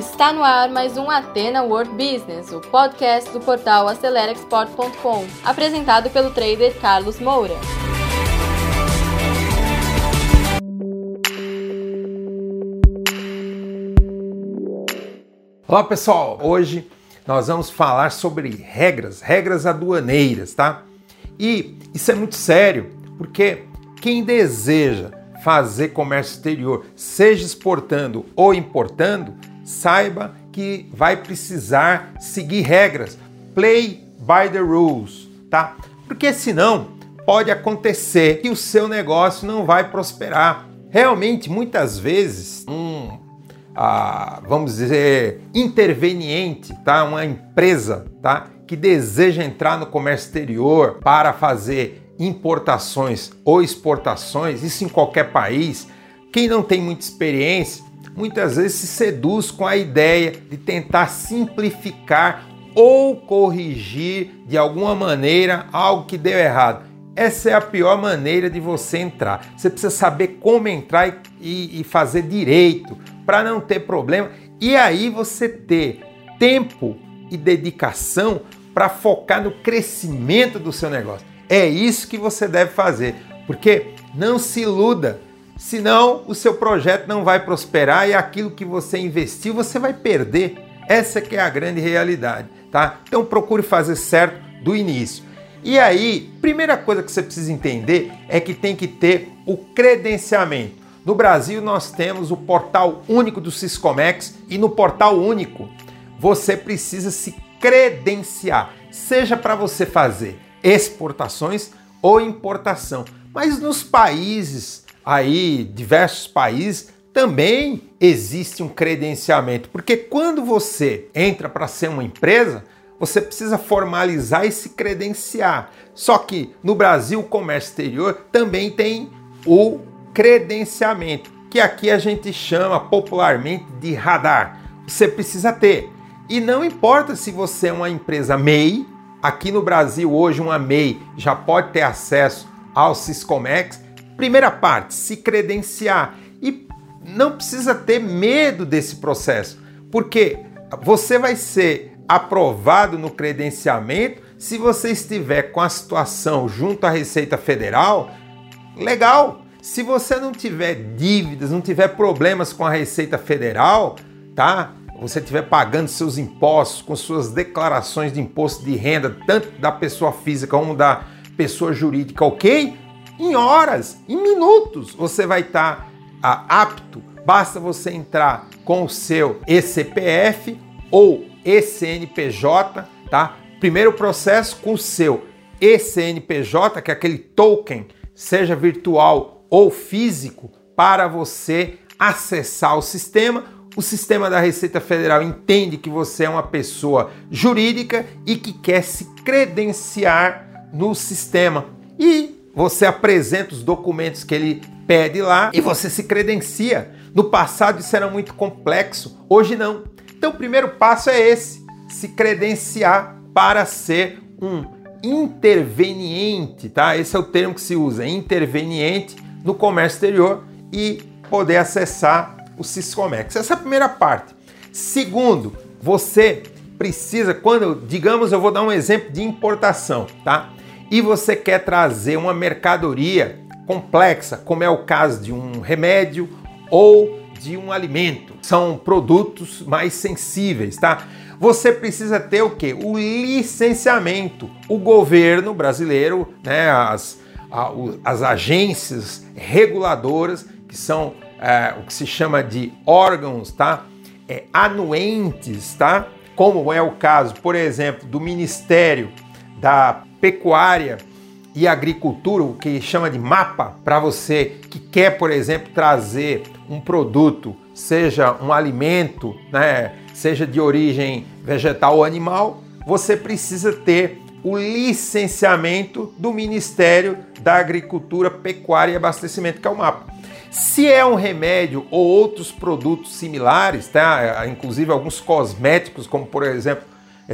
Está no ar mais um Atena World Business, o podcast do portal AceleraExport.com, apresentado pelo trader Carlos Moura. Olá pessoal, hoje nós vamos falar sobre regras, regras aduaneiras, tá? E isso é muito sério, porque quem deseja fazer comércio exterior, seja exportando ou importando, saiba que vai precisar seguir regras. Play by the rules, tá? Porque senão pode acontecer que o seu negócio não vai prosperar. Realmente, muitas vezes, um, ah, vamos dizer, interveniente, tá? Uma empresa, tá? Que deseja entrar no comércio exterior para fazer importações ou exportações, isso em qualquer país. Quem não tem muita experiência muitas vezes se seduz com a ideia de tentar simplificar ou corrigir de alguma maneira algo que deu errado. Essa é a pior maneira de você entrar. Você precisa saber como entrar e, e fazer direito para não ter problema e aí você ter tempo e dedicação para focar no crescimento do seu negócio. É isso que você deve fazer, porque não se iluda Senão, o seu projeto não vai prosperar e aquilo que você investiu você vai perder. Essa que é a grande realidade, tá? Então procure fazer certo do início. E aí, primeira coisa que você precisa entender é que tem que ter o credenciamento. No Brasil nós temos o portal único do Siscomex e no portal único você precisa se credenciar, seja para você fazer exportações ou importação. Mas nos países aí diversos países, também existe um credenciamento, porque quando você entra para ser uma empresa, você precisa formalizar e se credenciar. Só que no Brasil, o comércio exterior também tem o credenciamento, que aqui a gente chama popularmente de radar. Você precisa ter. E não importa se você é uma empresa MEI, aqui no Brasil hoje uma MEI já pode ter acesso ao Siscomex, Primeira parte, se credenciar. E não precisa ter medo desse processo, porque você vai ser aprovado no credenciamento se você estiver com a situação junto à Receita Federal. Legal! Se você não tiver dívidas, não tiver problemas com a Receita Federal, tá? Você estiver pagando seus impostos com suas declarações de imposto de renda, tanto da pessoa física como da pessoa jurídica, ok? Em horas, em minutos, você vai estar tá, apto. Basta você entrar com o seu ECPF ou ECNPJ, tá? Primeiro processo com o seu ECNPJ, que é aquele token, seja virtual ou físico, para você acessar o sistema. O sistema da Receita Federal entende que você é uma pessoa jurídica e que quer se credenciar no sistema. E você apresenta os documentos que ele pede lá e você se credencia. No passado isso era muito complexo, hoje não. Então o primeiro passo é esse: se credenciar para ser um interveniente, tá? Esse é o termo que se usa, interveniente no comércio exterior e poder acessar o Siscomex. Essa é a primeira parte. Segundo, você precisa, quando, digamos, eu vou dar um exemplo de importação, tá? E você quer trazer uma mercadoria complexa, como é o caso de um remédio ou de um alimento, são produtos mais sensíveis, tá? Você precisa ter o que? O licenciamento. O governo brasileiro, né, as, as agências reguladoras, que são é, o que se chama de órgãos, tá? É, anuentes, tá? Como é o caso, por exemplo, do Ministério da pecuária e agricultura, o que chama de mapa, para você que quer, por exemplo, trazer um produto, seja um alimento, né, seja de origem vegetal ou animal, você precisa ter o licenciamento do Ministério da Agricultura, Pecuária e Abastecimento, que é o mapa. Se é um remédio ou outros produtos similares, tá? inclusive alguns cosméticos, como por exemplo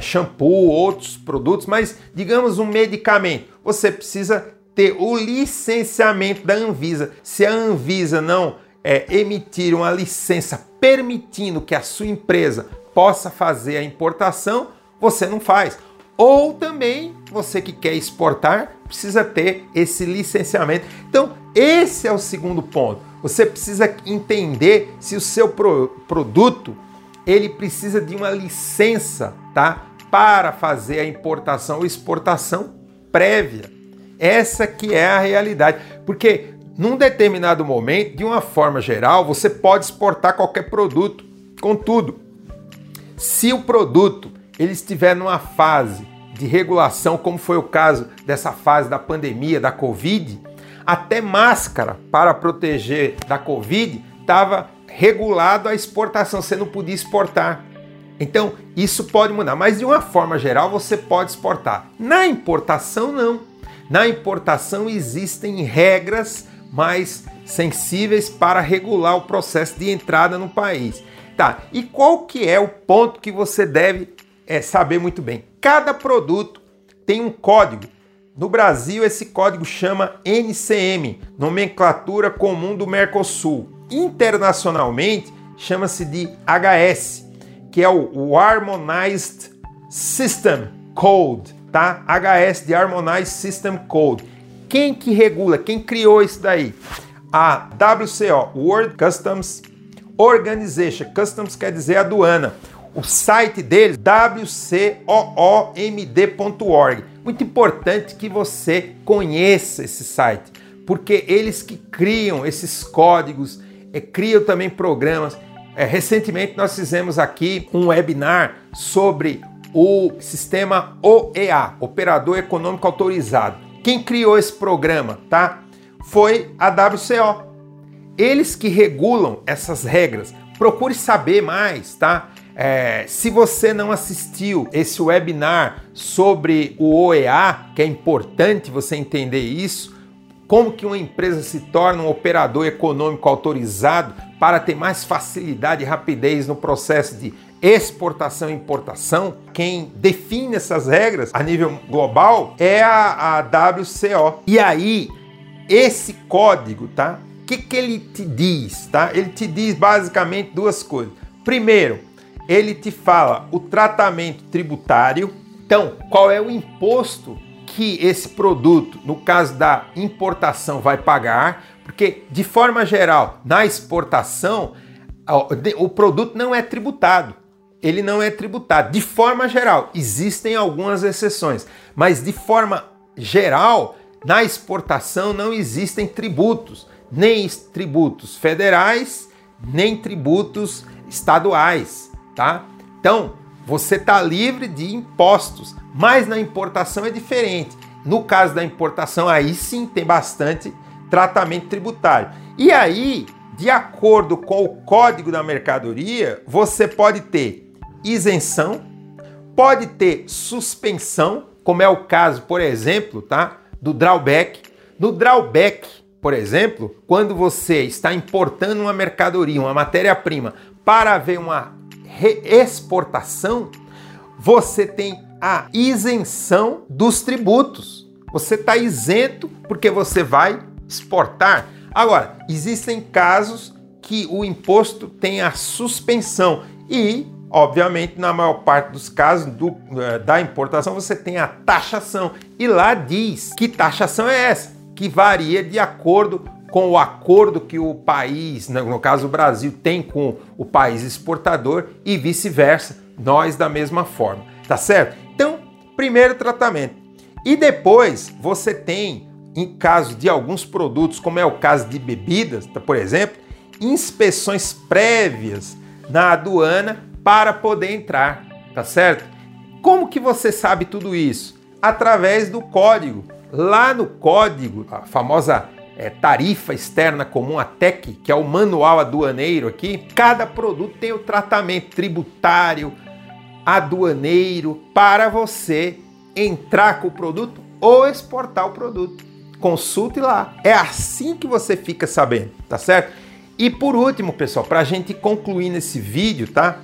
shampoo, outros produtos, mas digamos um medicamento, você precisa ter o licenciamento da Anvisa. Se a Anvisa não é, emitir uma licença permitindo que a sua empresa possa fazer a importação, você não faz. Ou também você que quer exportar precisa ter esse licenciamento. Então, esse é o segundo ponto. Você precisa entender se o seu pro produto ele precisa de uma licença, tá? Para fazer a importação ou exportação prévia. Essa que é a realidade. Porque num determinado momento, de uma forma geral, você pode exportar qualquer produto. Contudo, se o produto ele estiver numa fase de regulação, como foi o caso dessa fase da pandemia da Covid, até máscara para proteger da Covid estava regulado a exportação, você não podia exportar. Então, isso pode mudar, mas de uma forma geral você pode exportar. Na importação, não. Na importação existem regras mais sensíveis para regular o processo de entrada no país. Tá, e qual que é o ponto que você deve é, saber muito bem? Cada produto tem um código. No Brasil, esse código chama NCM, Nomenclatura Comum do Mercosul. Internacionalmente, chama-se de HS, que é o, Harmonized System Code, tá? HS de Harmonized System Code. Quem que regula? Quem criou isso daí? A WCO, World Customs Organization. Customs quer dizer aduana. O site deles, wcoomd.org. Muito importante que você conheça esse site, porque eles que criam esses códigos, é, criam também programas. É, recentemente nós fizemos aqui um webinar sobre o sistema OEA, Operador Econômico Autorizado. Quem criou esse programa, tá? Foi a WCO. Eles que regulam essas regras. Procure saber mais, tá? É, se você não assistiu esse webinar sobre o OEA, que é importante você entender isso, como que uma empresa se torna um operador econômico autorizado para ter mais facilidade e rapidez no processo de exportação e importação, quem define essas regras a nível global é a, a WCO. E aí, esse código, tá? O que, que ele te diz, tá? Ele te diz basicamente duas coisas. Primeiro, ele te fala o tratamento tributário. Então, qual é o imposto que esse produto, no caso da importação, vai pagar? Porque, de forma geral, na exportação, o produto não é tributado ele não é tributado. De forma geral, existem algumas exceções, mas de forma geral, na exportação não existem tributos, nem tributos federais, nem tributos estaduais, tá? Então, você está livre de impostos, mas na importação é diferente. No caso da importação, aí sim tem bastante tratamento tributário. E aí, de acordo com o Código da Mercadoria, você pode ter isenção, pode ter suspensão, como é o caso, por exemplo, tá, do drawback. No drawback, por exemplo, quando você está importando uma mercadoria, uma matéria-prima, para haver uma reexportação, você tem a isenção dos tributos. Você está isento porque você vai exportar. Agora, existem casos que o imposto tem a suspensão e Obviamente, na maior parte dos casos do, eh, da importação, você tem a taxação. E lá diz que taxação é essa, que varia de acordo com o acordo que o país, né, no caso o Brasil, tem com o país exportador e vice-versa, nós da mesma forma, tá certo? Então, primeiro tratamento. E depois você tem, em caso de alguns produtos, como é o caso de bebidas, por exemplo, inspeções prévias na aduana para poder entrar, tá certo? Como que você sabe tudo isso? Através do código. Lá no código, a famosa é, tarifa externa comum, a TEC, que é o manual aduaneiro aqui, cada produto tem o tratamento tributário, aduaneiro, para você entrar com o produto ou exportar o produto. Consulte lá. É assim que você fica sabendo, tá certo? E por último, pessoal, para a gente concluir nesse vídeo, tá?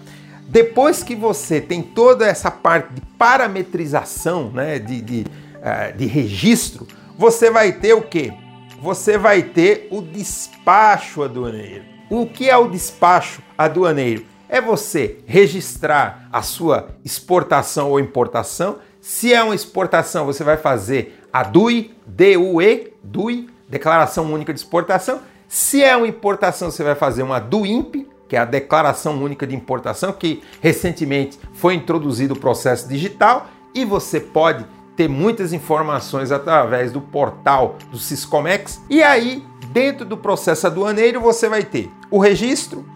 Depois que você tem toda essa parte de parametrização, né, de, de, uh, de registro, você vai ter o que? Você vai ter o despacho aduaneiro. O que é o despacho aduaneiro? É você registrar a sua exportação ou importação. Se é uma exportação, você vai fazer a DUI, D-U-E, DUI, Declaração Única de Exportação. Se é uma importação, você vai fazer uma DUIMP, que é a Declaração Única de Importação, que recentemente foi introduzido o processo digital e você pode ter muitas informações através do portal do Siscomex. E aí, dentro do processo aduaneiro, você vai ter o registro,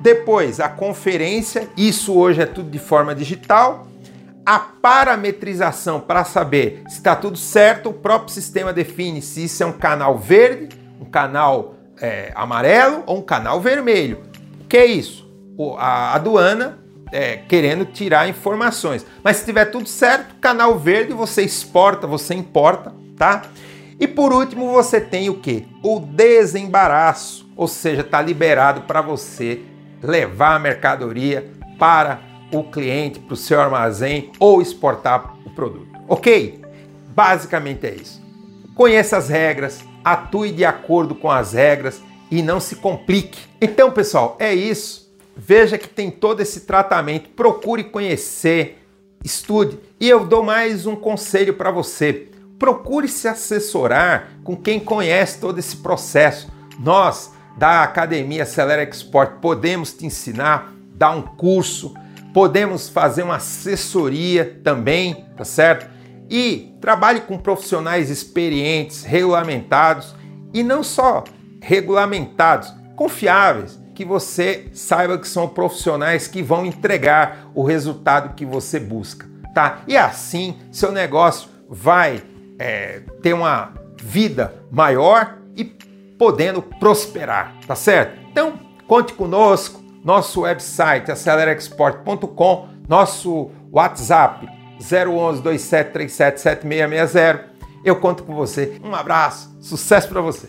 depois a conferência, isso hoje é tudo de forma digital, a parametrização para saber se está tudo certo, o próprio sistema define se isso é um canal verde, um canal é, amarelo ou um canal vermelho que é isso? A aduana é, querendo tirar informações. Mas se tiver tudo certo, canal verde você exporta, você importa, tá? E por último você tem o que? O desembaraço, ou seja, está liberado para você levar a mercadoria para o cliente, para o seu armazém ou exportar o produto. Ok? Basicamente é isso. Conheça as regras, atue de acordo com as regras e não se complique. Então, pessoal, é isso. Veja que tem todo esse tratamento. Procure conhecer, estude. E eu dou mais um conselho para você. Procure se assessorar com quem conhece todo esse processo. Nós, da Academia Acelera Export, podemos te ensinar, dar um curso, podemos fazer uma assessoria também, tá certo? E trabalhe com profissionais experientes, regulamentados e não só regulamentados, confiáveis, que você saiba que são profissionais que vão entregar o resultado que você busca, tá? E assim seu negócio vai é, ter uma vida maior e podendo prosperar, tá certo? Então conte conosco, nosso website acelerexport.com, nosso WhatsApp 011 2737 7660. Eu conto com você. Um abraço, sucesso para você.